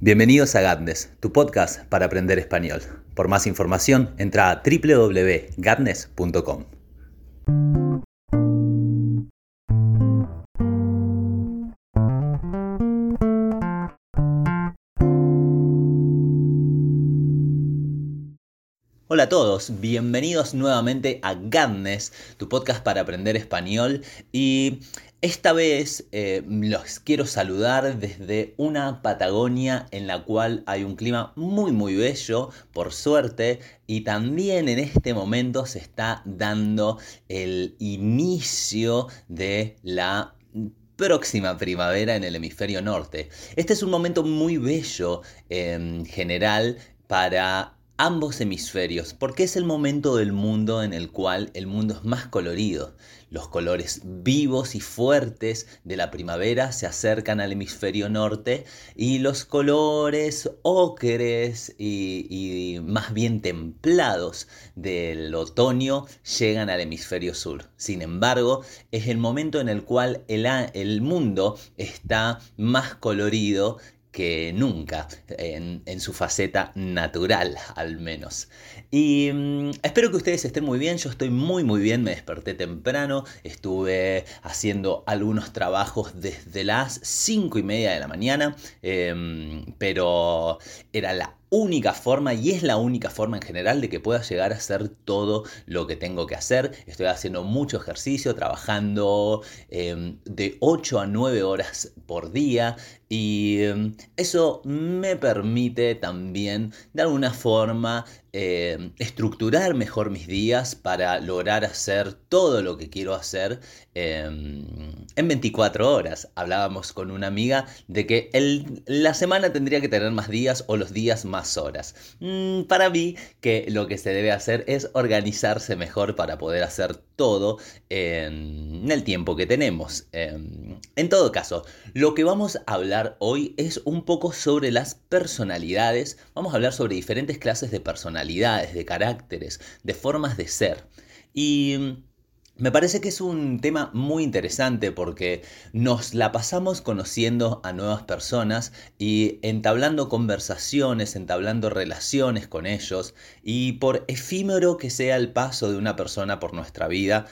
Bienvenidos a Gatnes, tu podcast para aprender español. Por más información, entra a www.gatnes.com. Hola a todos, bienvenidos nuevamente a Gatnes, tu podcast para aprender español. Y esta vez eh, los quiero saludar desde una Patagonia en la cual hay un clima muy muy bello, por suerte, y también en este momento se está dando el inicio de la próxima primavera en el hemisferio norte. Este es un momento muy bello en general para ambos hemisferios, porque es el momento del mundo en el cual el mundo es más colorido. Los colores vivos y fuertes de la primavera se acercan al hemisferio norte y los colores ocres y, más bien templados del otoño llegan al hemisferio sur. Sin embargo, es el momento en el cual el, el mundo está más colorido que nunca, en, su faceta natural al menos. Y mm, espero que ustedes estén muy bien, yo estoy muy muy bien, me desperté temprano, estuve haciendo algunos trabajos desde las 5 y media de la mañana, em, pero era la única forma y es la única forma en general de que pueda llegar a hacer todo lo que tengo que hacer. Estoy haciendo mucho ejercicio, trabajando em, de 8 a 9 horas por día y em, eso me permite también de alguna forma em, estructurar mejor mis días para lograr hacer todo lo que quiero hacer en 24 horas. Hablábamos con una amiga de que la semana tendría que tener más días o los días más horas. Mm, para mí que lo que se debe hacer es organizarse mejor para poder hacer todo en el tiempo que tenemos. Em, en todo caso, lo que vamos a hablar hoy es un poco sobre las personalidades. Vamos a hablar sobre diferentes clases de personalidades, de caracteres, de formas de ser. Y me parece que es un tema muy interesante porque nos la pasamos conociendo a nuevas personas y entablando conversaciones, entablando relaciones con ellos y por efímero que sea el paso de una persona por nuestra vida,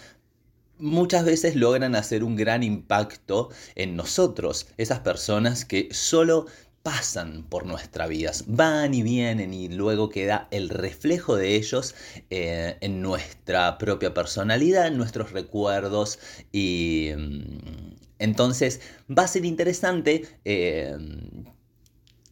muchas veces logran hacer un gran impacto en nosotros, esas personas que solo pasan por nuestra vida, van y vienen y luego queda el reflejo de ellos eh, en nuestra propia personalidad, en nuestros recuerdos y mm, entonces va a ser interesante eh,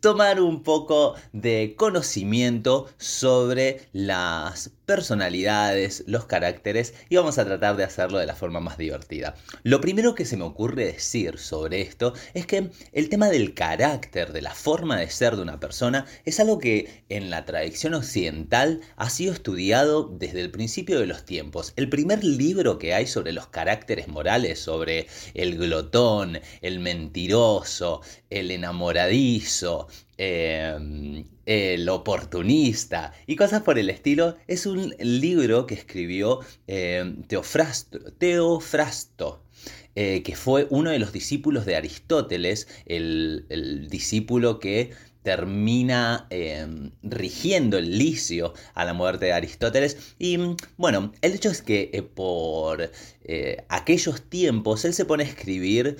tomar un poco de conocimiento sobre las personalidades, los caracteres y vamos a tratar de hacerlo de la forma más divertida. Lo primero que se me ocurre decir sobre esto es que el tema del carácter, de la forma de ser de una persona, es algo que en la tradición occidental ha sido estudiado desde el principio de los tiempos. El primer libro que hay sobre los caracteres morales, sobre el glotón, el mentiroso, el enamoradizo, Em, el oportunista y cosas por el estilo, es un libro que escribió em, Teofrasto, eh, que fue uno de los discípulos de Aristóteles, el discípulo que termina em, rigiendo el licio a la muerte de Aristóteles. Y bueno, el hecho es que eh, por eh, aquellos tiempos él se pone a escribir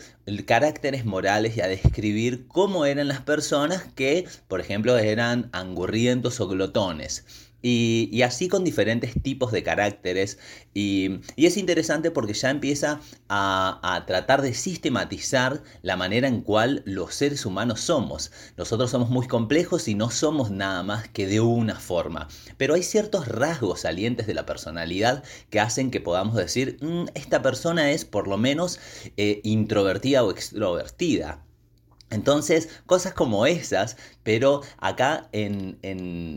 caracteres morales y a describir cómo eran las personas que, por ejemplo, eran angurrientos o glotones. Y, así con diferentes tipos de caracteres. Y, es interesante porque ya empieza a, tratar de sistematizar la manera en cual los seres humanos somos. Nosotros somos muy complejos y no somos nada más que de una forma. Pero hay ciertos rasgos salientes de la personalidad que hacen que podamos decir, mm, esta persona es por lo menos eh, introvertida o extrovertida. Entonces, cosas como esas, pero acá en,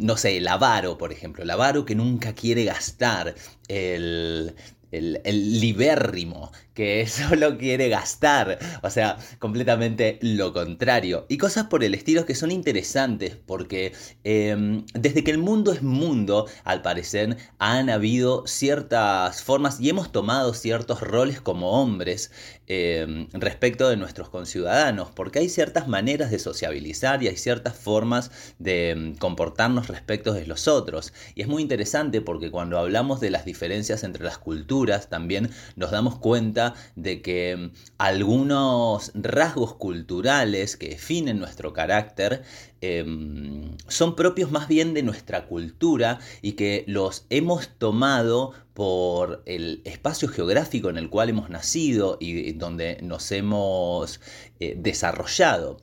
no sé, el avaro, por ejemplo, el avaro que nunca quiere gastar, el, el, libérrimo, que solo quiere gastar, o sea, completamente lo contrario. Y cosas por el estilo que son interesantes porque em, desde que el mundo es mundo, al parecer han habido ciertas formas y hemos tomado ciertos roles como hombres em, respecto de nuestros conciudadanos, porque hay ciertas maneras de sociabilizar y hay ciertas formas de em, comportarnos respecto de los otros. Y es muy interesante porque cuando hablamos de las diferencias entre las culturas, también nos damos cuenta de que algunos rasgos culturales que definen nuestro carácter Em, son propios más bien de nuestra cultura y que los hemos tomado por el espacio geográfico en el cual hemos nacido y donde nos hemos eh, desarrollado.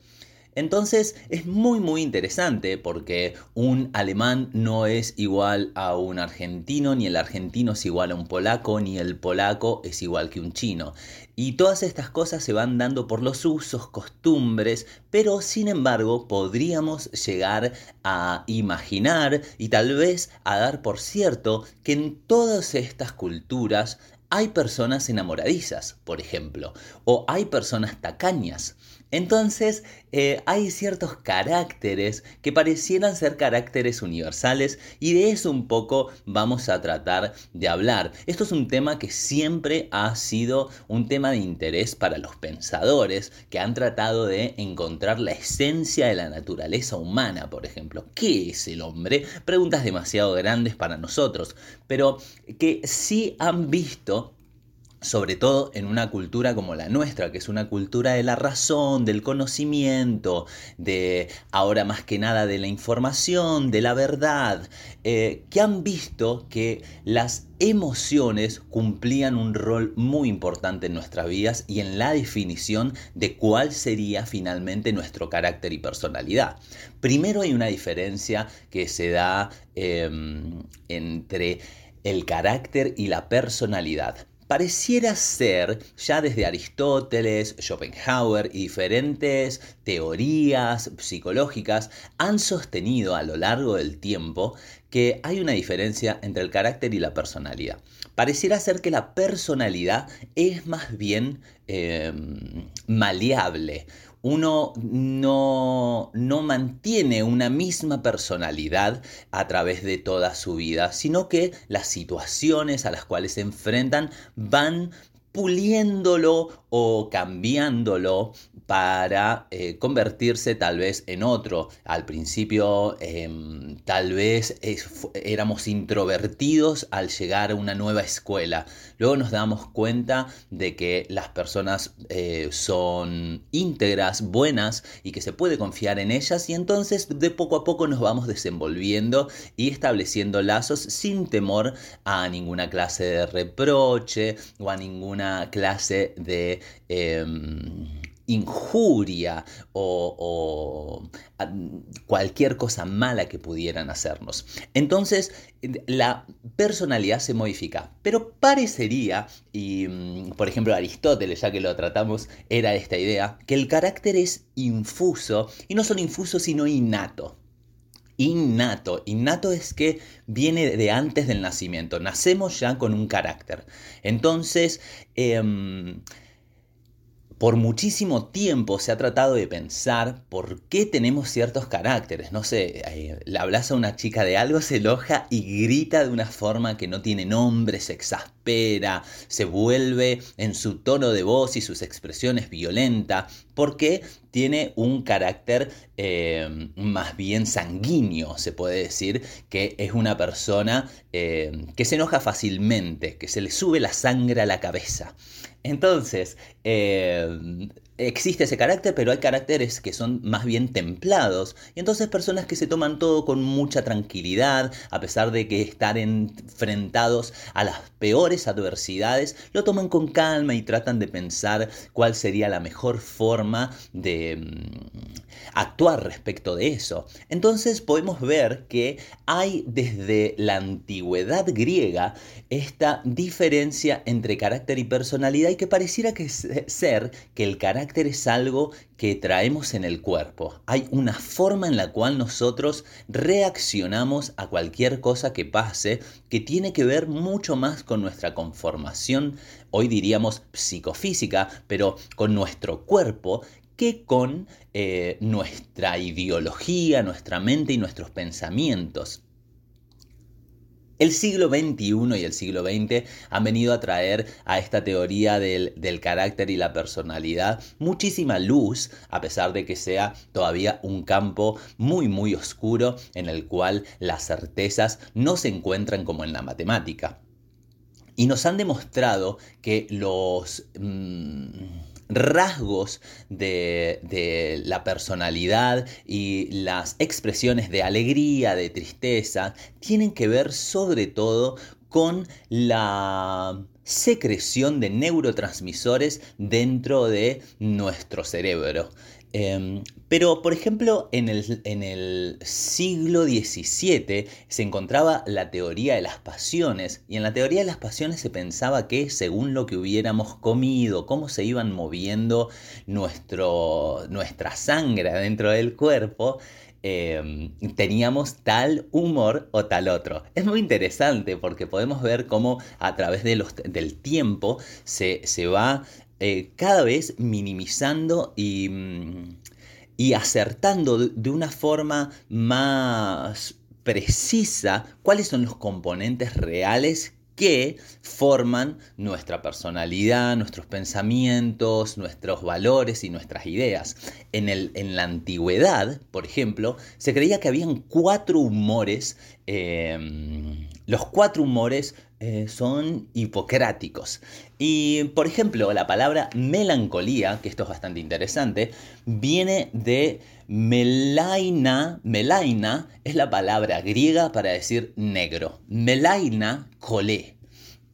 Entonces es muy muy interesante porque un alemán no es igual a un argentino, ni el argentino es igual a un polaco, ni el polaco es igual que un chino. Y todas estas cosas se van dando por los usos, costumbres, pero sin embargo podríamos llegar a imaginar y tal vez a dar por cierto que en todas estas culturas hay personas enamoradizas, por ejemplo, o hay personas tacañas. Entonces, eh, hay ciertos caracteres que parecieran ser caracteres universales y de eso un poco vamos a tratar de hablar. Esto es un tema que siempre ha sido un tema de interés para los pensadores que han tratado de encontrar la esencia de la naturaleza humana, por ejemplo. ¿Qué es el hombre? Preguntas demasiado grandes para nosotros, pero que sí han visto sobre todo en una cultura como la nuestra, que es una cultura de la razón, del conocimiento, de ahora más que nada de la información, de la verdad, eh, que han visto que las emociones cumplían un rol muy importante en nuestras vidas y en la definición de cuál sería finalmente nuestro carácter y personalidad. Primero hay una diferencia que se da em, entre el carácter y la personalidad pareciera ser, ya desde Aristóteles, Schopenhauer y diferentes teorías psicológicas, han sostenido a lo largo del tiempo que hay una diferencia entre el carácter y la personalidad. Pareciera ser que la personalidad es más bien eh, maleable, uno no, no, mantiene una misma personalidad a través de toda su vida, sino que las situaciones a las cuales se enfrentan van puliéndolo o cambiándolo para eh, convertirse tal vez en otro. Al principio em, tal vez éramos introvertidos al llegar a una nueva escuela. Luego nos damos cuenta de que las personas eh, son íntegras, buenas y que se puede confiar en ellas y entonces de poco a poco nos vamos desenvolviendo y estableciendo lazos sin temor a ninguna clase de reproche o a ninguna clase de em, injuria o, cualquier cosa mala que pudieran hacernos. Entonces, la personalidad se modifica, pero parecería, y mm, por ejemplo Aristóteles, ya que lo tratamos, era esta idea, que el carácter es infuso, y no solo infuso, sino innato innato. Innato es que viene de antes del nacimiento. Nacemos ya con un carácter. Entonces, em, por muchísimo tiempo se ha tratado de pensar por qué tenemos ciertos caracteres. No sé, eh, le hablas a una chica de algo, se enoja y grita de una forma que no tiene nombre, se exaspera, se vuelve en su tono de voz y sus expresiones violenta, porque tiene un carácter eh, más bien sanguíneo, se puede decir, que es una persona eh, que se enoja fácilmente, que se le sube la sangre a la cabeza. Entonces, eh, existe ese carácter, pero hay caracteres que son más bien templados. Y entonces personas que se toman todo con mucha tranquilidad, a pesar de que estar enfrentados a las peores adversidades, lo toman con calma y tratan de pensar cuál sería la mejor forma de mm, actuar respecto de eso. Entonces podemos ver que hay desde la antigüedad griega esta diferencia entre carácter y personalidad y que pareciera que ser que el carácter carácter es algo que traemos en el cuerpo. Hay una forma en la cual nosotros reaccionamos a cualquier cosa que pase que tiene que ver mucho más con nuestra conformación, hoy diríamos psicofísica, pero con nuestro cuerpo que con eh, nuestra ideología, nuestra mente y nuestros pensamientos. El siglo XXI y el siglo XX han venido a traer a esta teoría del, carácter y la personalidad muchísima luz, a pesar de que sea todavía un campo muy muy oscuro en el cual las certezas no se encuentran como en la matemática. Y nos han demostrado que los... Mm, rasgos de, la personalidad y las expresiones de alegría, de tristeza, tienen que ver sobre todo con la secreción de neurotransmisores dentro de nuestro cerebro. Em, pero, por ejemplo, en el, en el, siglo XVII se encontraba la teoría de las pasiones, y en la teoría de las pasiones se pensaba que según lo que hubiéramos comido, cómo se iban moviendo nuestro, nuestra sangre dentro del cuerpo, em, teníamos tal humor o tal otro. Es muy interesante porque podemos ver cómo a través de los, del tiempo se, se va eh, cada vez minimizando y, mm, y acertando de una forma más precisa cuáles son los componentes reales que forman nuestra personalidad, nuestros pensamientos, nuestros valores y nuestras ideas. En, el, en la antigüedad, por ejemplo, se creía que habían cuatro humores, em, los cuatro humores eh, son hipocráticos. Y, por ejemplo, la palabra melancolía, que esto es bastante interesante, viene de melaina. Melaina es la palabra griega para decir negro. Melaina colé.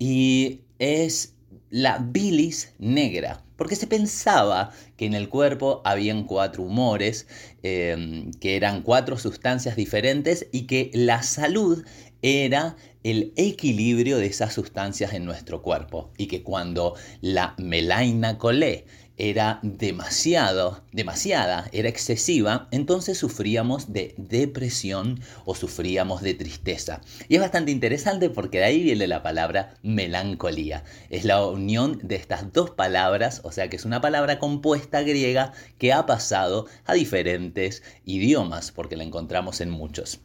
Y es la bilis negra. Porque se pensaba que en el cuerpo habían cuatro humores, eh, que eran cuatro sustancias diferentes y que la salud era el equilibrio de esas sustancias en nuestro cuerpo y que cuando la melaina colé era demasiado, demasiada, era excesiva, entonces sufríamos de depresión o sufríamos de tristeza. Y es bastante interesante porque de ahí viene la palabra melancolía. Es la unión de estas dos palabras, o sea que es una palabra compuesta griega que ha pasado a diferentes idiomas, porque la encontramos en muchos.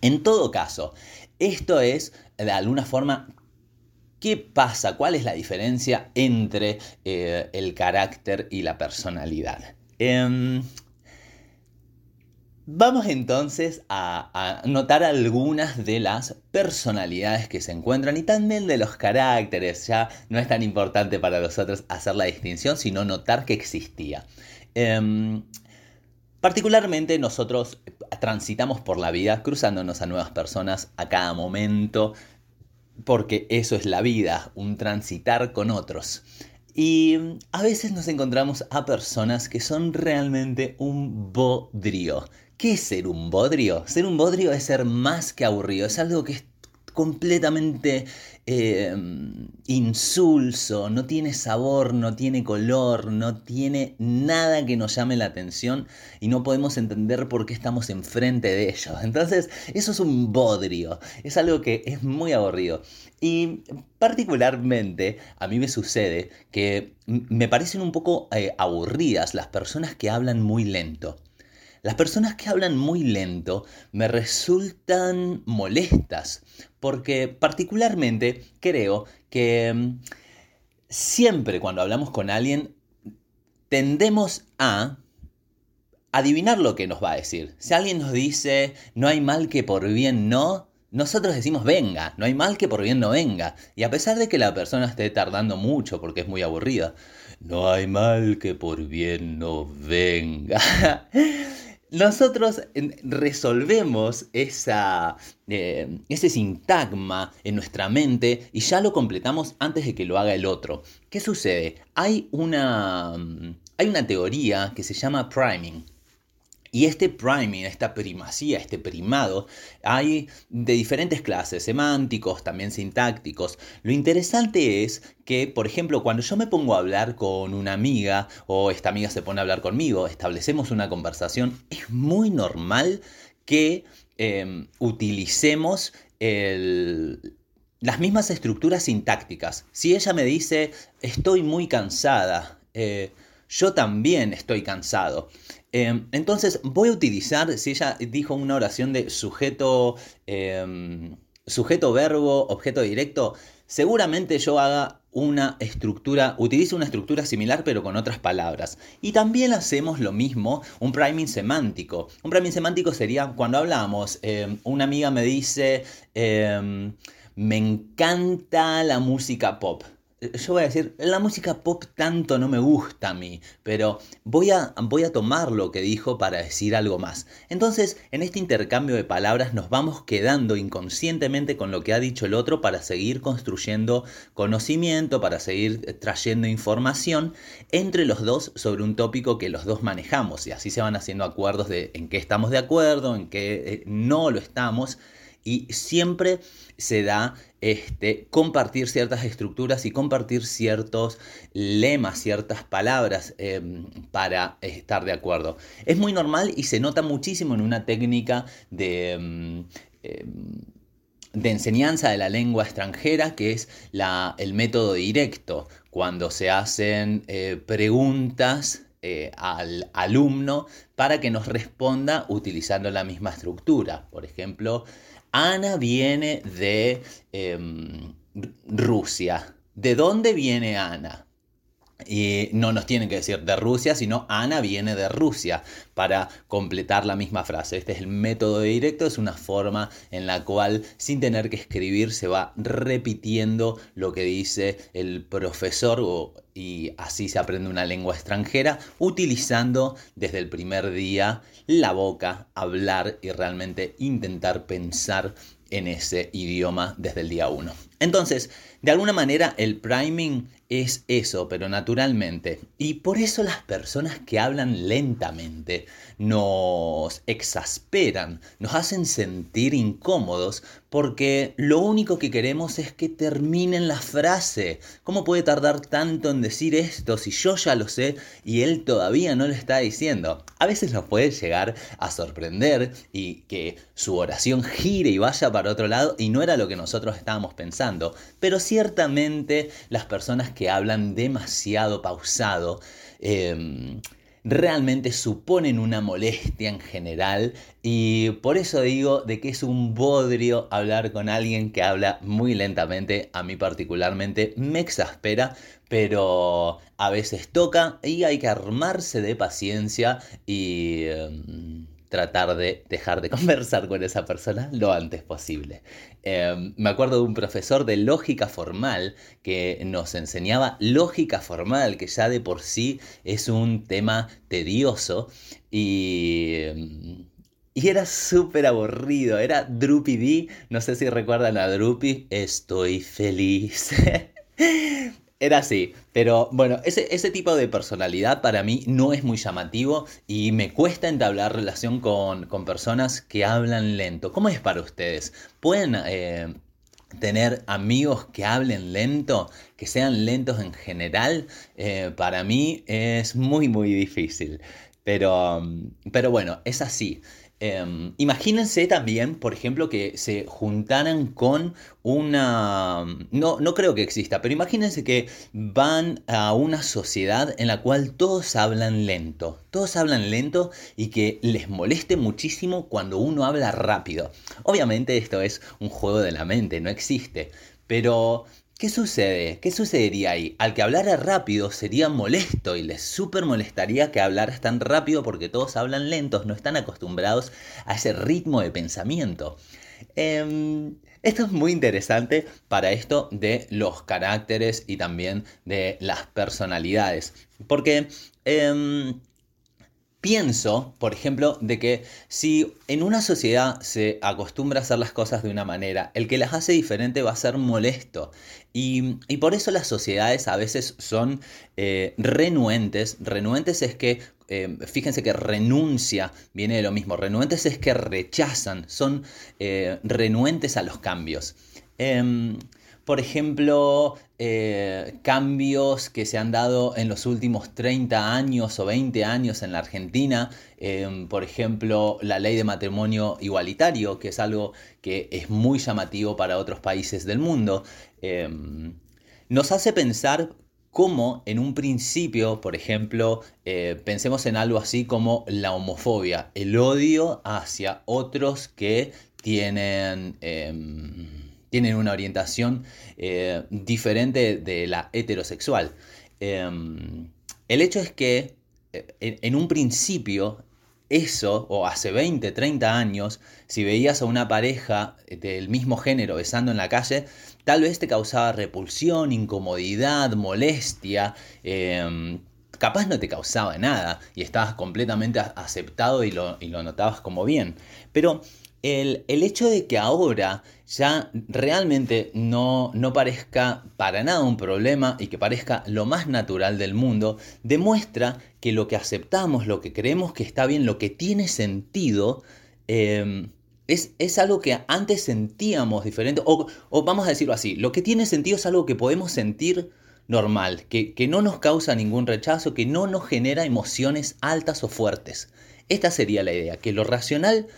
En todo caso, esto es, de alguna forma, ¿qué pasa? ¿Cuál es la diferencia entre eh, el carácter y la personalidad? Em, vamos entonces a, notar algunas de las personalidades que se encuentran y también de los caracteres. Ya no es tan importante para nosotros hacer la distinción, sino notar que existía. Em, particularmente nosotros transitamos por la vida cruzándonos a nuevas personas a cada momento, porque eso es la vida, un transitar con otros. Y a veces nos encontramos a personas que son realmente un bodrio. ¿Qué es ser un bodrio? Ser un bodrio es ser más que aburrido, es algo que es completamente em, insulso, no tiene sabor, no tiene color, no tiene nada que nos llame la atención y no podemos entender por qué estamos enfrente de ellos. Entonces, eso es un bodrio, es algo que es muy aburrido. Y particularmente a mí me sucede que me parecen un poco eh, aburridas las personas que hablan muy lento. Las personas que hablan muy lento me resultan molestas porque particularmente creo que mm, siempre cuando hablamos con alguien tendemos a adivinar lo que nos va a decir. Si alguien nos dice no hay mal que por bien no, nosotros decimos venga, no hay mal que por bien no venga. Y a pesar de que la persona esté tardando mucho porque es muy aburrida, no hay mal que por bien no venga. nosotros resolvemos esa, eh, ese sintagma en nuestra mente y ya lo completamos antes de que lo haga el otro. ¿Qué sucede? Hay una, hay una teoría que se llama priming. Y este priming, esta primacía, este primado, hay de diferentes clases, semánticos, también sintácticos. Lo interesante es que, por ejemplo, cuando yo me pongo a hablar con una amiga o esta amiga se pone a hablar conmigo, establecemos una conversación, es muy normal que em, utilicemos las mismas estructuras sintácticas. Si ella me dice, estoy muy cansada, eh, yo también estoy cansado. Em, entonces voy a utilizar, si ella dijo una oración de sujeto, em, sujeto verbo, objeto directo, seguramente yo haga una estructura, utilice una estructura similar pero con otras palabras. Y también hacemos lo mismo, un priming semántico. Un priming semántico sería cuando hablamos, em, una amiga me dice, me encanta la música pop yo voy a decir, la música pop tanto no me gusta a mí, pero voy a, voy a tomar lo que dijo para decir algo más. Entonces, en este intercambio de palabras nos vamos quedando inconscientemente con lo que ha dicho el otro para seguir construyendo conocimiento, para seguir trayendo información entre los dos sobre un tópico que los dos manejamos y así se van haciendo acuerdos de en qué estamos de acuerdo, en qué eh, no lo estamos y siempre se da este, compartir ciertas estructuras y compartir ciertos lemas, ciertas palabras em, para estar de acuerdo. Es muy normal y se nota muchísimo en una técnica de... Em, em, de enseñanza de la lengua extranjera, que es la, el método directo, cuando se hacen eh, preguntas eh, al alumno para que nos responda utilizando la misma estructura. Por ejemplo, Ana viene de em, Rusia. ¿De dónde viene Ana? Y no nos tienen que decir de Rusia, sino Ana viene de Rusia para completar la misma frase. Este es el método directo, es una forma en la cual sin tener que escribir se va repitiendo lo que dice el profesor y así se aprende una lengua extranjera utilizando desde el primer día la boca, hablar y realmente intentar pensar en ese idioma desde el día 1. Entonces, de alguna manera el priming es eso, pero naturalmente. Y por eso las personas que hablan lentamente nos exasperan, nos hacen sentir incómodos, porque lo único que queremos es que terminen la frase. ¿Cómo puede tardar tanto en decir esto si yo ya lo sé y él todavía no lo está diciendo? A veces nos puede llegar a sorprender y que su oración gire y vaya para otro lado y no era lo que nosotros estábamos pensando, pero ciertamente las personas que hablan demasiado pausado, em, realmente suponen una molestia en general y por eso digo de que es un bodrio hablar con alguien que habla muy lentamente, a mí particularmente me exaspera, pero a veces toca y hay que armarse de paciencia y... Em, tratar de dejar de conversar con esa persona lo antes posible. Em, me acuerdo de un profesor de lógica formal que nos enseñaba lógica formal, que ya de por sí es un tema tedioso y... Em, y era súper aburrido, era Droopy D, no sé si recuerdan a Droopy, estoy feliz. Era así, pero bueno, ese, ese, tipo de personalidad para mí no es muy llamativo y me cuesta entablar relación con, personas que hablan lento. ¿Cómo es para ustedes? ¿Pueden eh, tener amigos que hablen lento, que sean lentos en general? Eh, para mí es muy, muy difícil. Pero, pero bueno, es así. Em, imagínense también, por ejemplo, que se juntaran con una... No, no creo que exista, pero imagínense que van a una sociedad en la cual todos hablan lento. Todos hablan lento y que les moleste muchísimo cuando uno habla rápido. Obviamente esto es un juego de la mente, no existe. Pero ¿Qué sucede? ¿Qué sucedería ahí? Al que hablara rápido sería molesto y les súper molestaría que hablaras tan rápido porque todos hablan lentos, no están acostumbrados a ese ritmo de pensamiento. Em, esto es muy interesante para esto de los caracteres y también de las personalidades. Porque em, pienso, por ejemplo, de que si en una sociedad se acostumbra a hacer las cosas de una manera, el que las hace diferente va a ser molesto. Y, por eso las sociedades a veces son eh, renuentes. Renuentes es que, eh, fíjense que renuncia viene de lo mismo. Renuentes es que rechazan, son eh, renuentes a los cambios. Em, por ejemplo, eh, cambios que se han dado en los últimos 30 años o 20 años en la Argentina, em, por ejemplo, la ley de matrimonio igualitario, que es algo que es muy llamativo para otros países del mundo, em, nos hace pensar cómo en un principio, por ejemplo, eh, pensemos en algo así como la homofobia, el odio hacia otros que tienen em, tienen una orientación eh, diferente de la heterosexual. Em, el hecho es que eh, en, un principio eso, o hace 20, 30 años, si veías a una pareja del mismo género besando en la calle, tal vez te causaba repulsión, incomodidad, molestia. Em, capaz no te causaba nada y estabas completamente aceptado y lo, y lo notabas como bien. Pero el, hecho de que ahora ya realmente no, no parezca para nada un problema y que parezca lo más natural del mundo, demuestra que lo que aceptamos, lo que creemos que está bien, lo que tiene sentido, em, es, algo que antes sentíamos diferente, o, vamos a decirlo así, lo que tiene sentido es algo que podemos sentir normal, que, que no nos causa ningún rechazo, que no nos genera emociones altas o fuertes. Esta sería la idea, que lo racional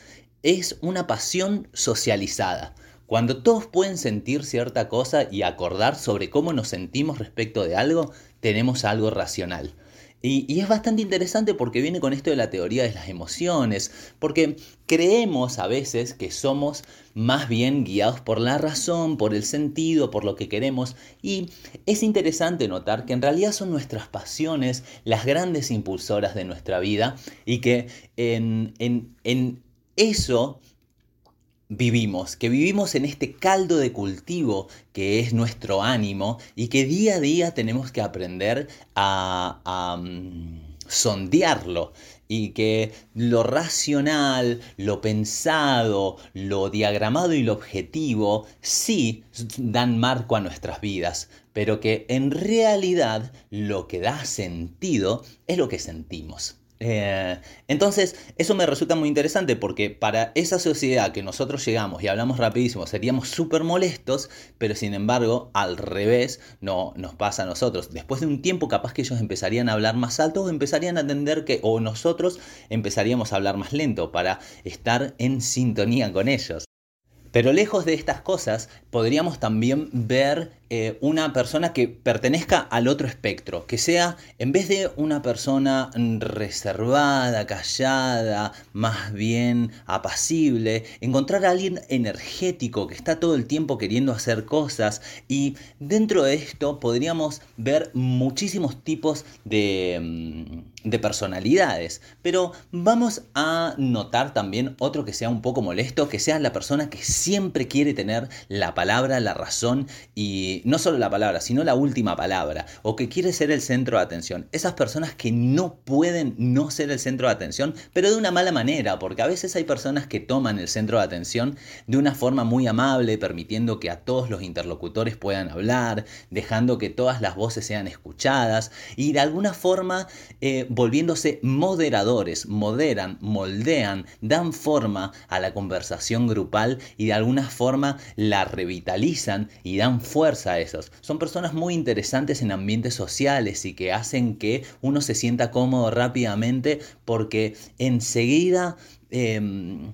es una pasión socializada. Cuando todos pueden sentir cierta cosa y acordar sobre cómo nos sentimos respecto de algo, tenemos algo racional. Y, es bastante interesante porque viene con esto de la teoría de las emociones, porque creemos a veces que somos más bien guiados por la razón, por el sentido, por lo que queremos, y es interesante notar que en realidad son nuestras pasiones las grandes impulsoras de nuestra vida y que en, eso vivimos, que vivimos en este caldo de cultivo que es nuestro ánimo y que día a día tenemos que aprender a, mm, sondearlo y que lo racional, lo pensado, lo diagramado y lo objetivo sí dan marco a nuestras vidas, pero que en realidad lo que da sentido es lo que sentimos. Eh, entonces, eso me resulta muy interesante porque para esa sociedad que nosotros llegamos y hablamos rapidísimo, seríamos súper molestos, pero sin embargo, al revés, no nos pasa a nosotros. Después de un tiempo, capaz que ellos empezarían a hablar más alto o empezarían a entender que, o nosotros empezaríamos a hablar más lento para estar en sintonía con ellos. Pero lejos de estas cosas, podríamos también ver eh, una persona que pertenezca al otro espectro, que sea, en vez de una persona reservada, callada, más bien apacible, encontrar a alguien energético que está todo el tiempo queriendo hacer cosas y dentro de esto podríamos ver muchísimos tipos de, mm, de personalidades, pero vamos a notar también otro que sea un poco molesto, que sea la persona que siempre quiere tener la palabra, la razón y no solo la palabra, sino la última palabra, o que quiere ser el centro de atención. Esas personas que no pueden no ser el centro de atención, pero de una mala manera, porque a veces hay personas que toman el centro de atención de una forma muy amable, permitiendo que a todos los interlocutores puedan hablar, dejando que todas las voces sean escuchadas y de alguna forma eh, volviéndose moderadores, moderan, moldean, dan forma a la conversación grupal y de alguna forma la revitalizan y dan fuerza esos. Son personas muy interesantes en ambientes sociales y que hacen que uno se sienta cómodo rápidamente porque enseguida... Em,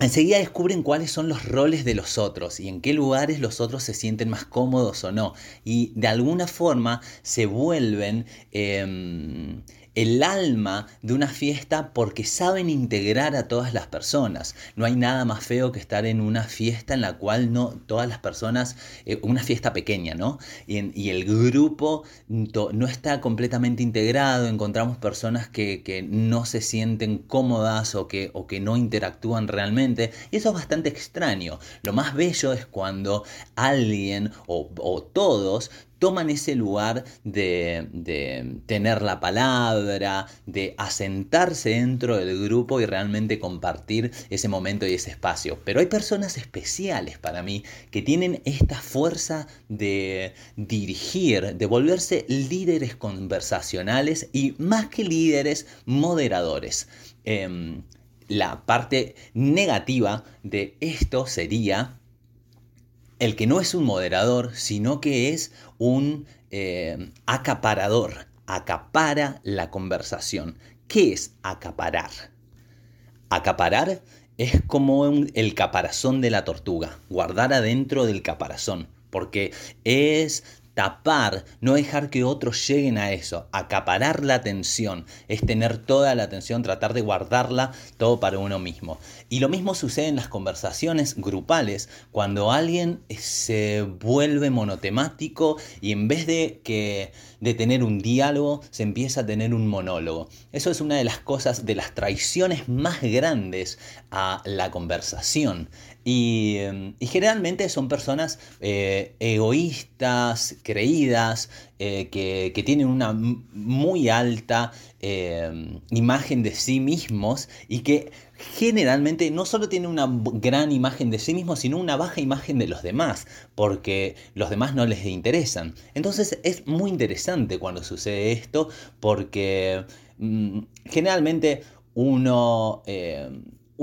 enseguida descubren cuáles son los roles de los otros y en qué lugares los otros se sienten más cómodos o no. Y de alguna forma se vuelven em, el alma de una fiesta porque saben integrar a todas las personas. No hay nada más feo que estar en una fiesta en la cual no todas las personas, eh, una fiesta pequeña, ¿no? Y, el grupo no está completamente integrado, encontramos personas que, no se sienten cómodas o que, o que no interactúan realmente. Y eso es bastante extraño. Lo más bello es cuando alguien o, o todos toman ese lugar de, tener la palabra, de asentarse dentro del grupo y realmente compartir ese momento y ese espacio. Pero hay personas especiales para mí que tienen esta fuerza de dirigir, de volverse líderes conversacionales y más que líderes, moderadores. Em, la parte negativa de esto sería el que no es un moderador, sino que es un eh, acaparador. Acapara la conversación. ¿Qué es acaparar? Acaparar es como el caparazón de la tortuga, guardar adentro del caparazón, porque es tapar, no dejar que otros lleguen a eso, acaparar la atención, es tener toda la atención, tratar de guardarla todo para uno mismo. Y lo mismo sucede en las conversaciones grupales, cuando alguien se vuelve monotemático y en vez de que de tener un diálogo se empieza a tener un monólogo. Eso es una de las cosas de las traiciones más grandes a la conversación. Y, generalmente son personas eh, egoístas, creídas, eh, que, tienen una muy alta eh, imagen de sí mismos y que generalmente no solo tienen una gran imagen de sí mismos, sino una baja imagen de los demás, porque los demás no les interesan. Entonces es muy interesante cuando sucede esto, porque mm, generalmente uno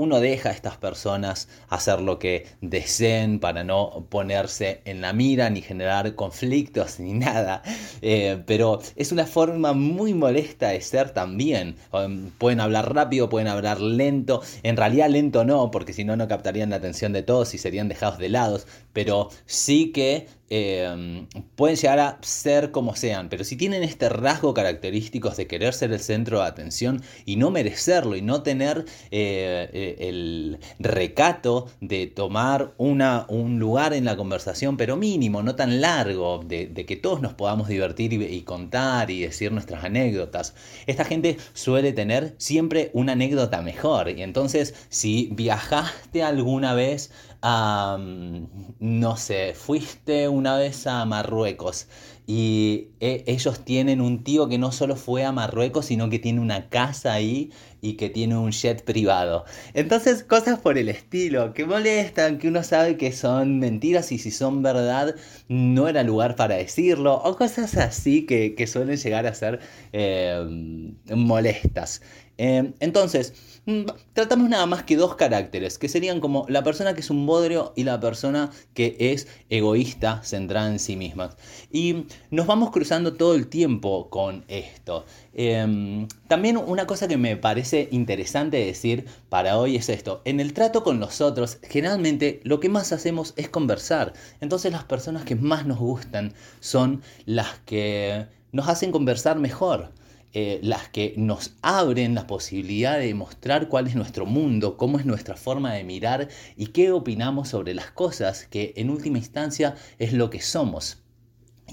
uno deja a estas personas hacer lo que deseen para no ponerse en la mira ni generar conflictos ni nada. Eh, pero es una forma muy molesta de ser también. Um, pueden hablar rápido, pueden hablar lento. En realidad lento no, porque si no no captarían la atención de todos y serían dejados de lado. Pero sí que Em, pueden llegar a ser como sean, pero si tienen este rasgo característico de querer ser el centro de atención y no merecerlo y no tener eh, eh, el recato de tomar una, un lugar en la conversación, pero mínimo, no tan largo, de, que todos nos podamos divertir y, y, contar y decir nuestras anécdotas, esta gente suele tener siempre una anécdota mejor. Y entonces, si viajaste alguna vez no sé, fuiste una vez a Marruecos y e, ellos tienen un tío que no solo fue a Marruecos, sino que tiene una casa ahí y que tiene un jet privado. Entonces, cosas por el estilo, que molestan, que uno sabe que son mentiras y si son verdad, no era lugar para decirlo, o cosas así que, suelen llegar a ser eh, molestas. Eh, entonces, mm, tratamos nada más que dos caracteres, que serían como la persona que es un bodrio y la persona que es egoísta, centrada en sí misma. Y nos vamos cruzando todo el tiempo con esto. Em, también una cosa que me parece interesante decir para hoy es esto. En el trato con los otros, generalmente lo que más hacemos es conversar. Entonces las personas que más nos gustan son las que nos hacen conversar mejor. Eh, las que nos abren la posibilidad de mostrar cuál es nuestro mundo, cómo es nuestra forma de mirar y qué opinamos sobre las cosas, que en última instancia es lo que somos.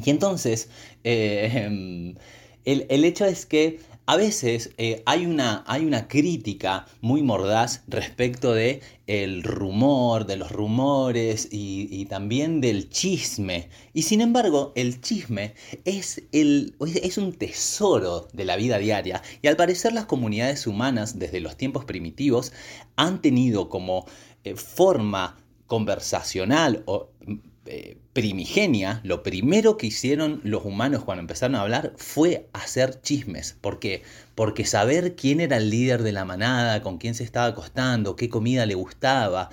Y entonces, eh, em, el, el hecho es que a veces eh, hay, una, hay, una, crítica muy mordaz respecto de el rumor, de los rumores y, también del chisme. Y sin embargo, el chisme es, el, es un tesoro de la vida diaria. Y al parecer las comunidades humanas desde los tiempos primitivos han tenido como eh, forma conversacional o eh, primigenia, lo primero que hicieron los humanos cuando empezaron a hablar fue hacer chismes. ¿Por qué? Porque saber quién era el líder de la manada, con quién se estaba acostando, qué comida le gustaba,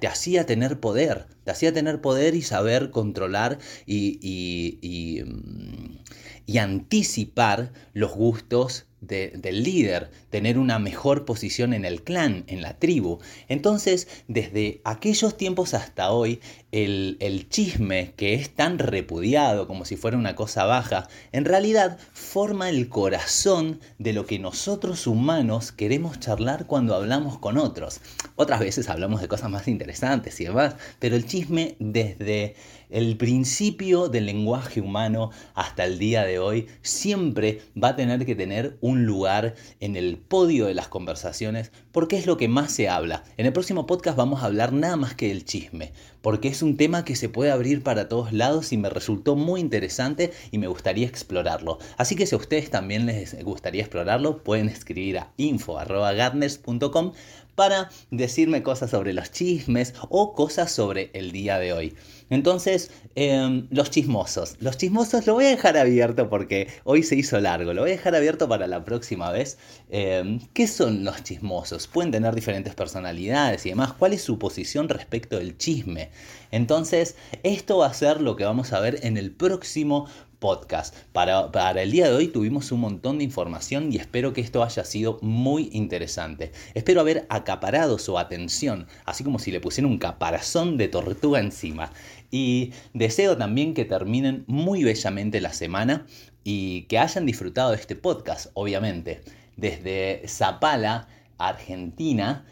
te hacía tener poder, te hacía tener poder y saber controlar y, y, y, mm, y anticipar los gustos del líder, tener una mejor posición en el clan, en la tribu. Entonces, desde aquellos tiempos hasta hoy, el, el, chisme, que es tan repudiado como si fuera una cosa baja, en realidad forma el corazón de lo lo que nosotros humanos queremos charlar cuando hablamos con otros. Otras veces hablamos de cosas más interesantes y demás, pero el chisme desde el principio del lenguaje humano hasta el día de hoy siempre va a tener que tener un lugar en el podio de las conversaciones porque es lo que más se habla. En el próximo podcast vamos a hablar nada más que del chisme, porque es un tema que se puede abrir para todos lados y me resultó muy interesante y me gustaría explorarlo. Así que si a ustedes también les gustaría explorarlo, pueden escribir a info.gartners.com para decirme cosas sobre los chismes o cosas sobre el día de hoy. Entonces, em, los chismosos. Los chismosos lo voy a dejar abierto porque hoy se hizo largo. Lo voy a dejar abierto para la próxima vez. Em, ¿Qué son los chismosos? Pueden tener diferentes personalidades y demás. ¿Cuál es su posición respecto del chisme? Entonces, esto va a ser lo que vamos a ver en el próximo podcast. Para, para, el día de hoy tuvimos un montón de información y espero que esto haya sido muy interesante. Espero haber acaparado su atención, así como si le pusiera un caparazón de tortuga encima. Y deseo también que terminen muy bellamente la semana y que hayan disfrutado de este podcast, obviamente. Desde Zapala, Argentina,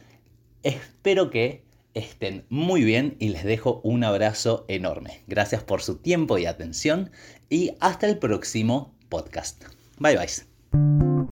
espero que estén muy bien y les dejo un abrazo enorme. Gracias por su tiempo y atención y hasta el próximo podcast. Bye bye.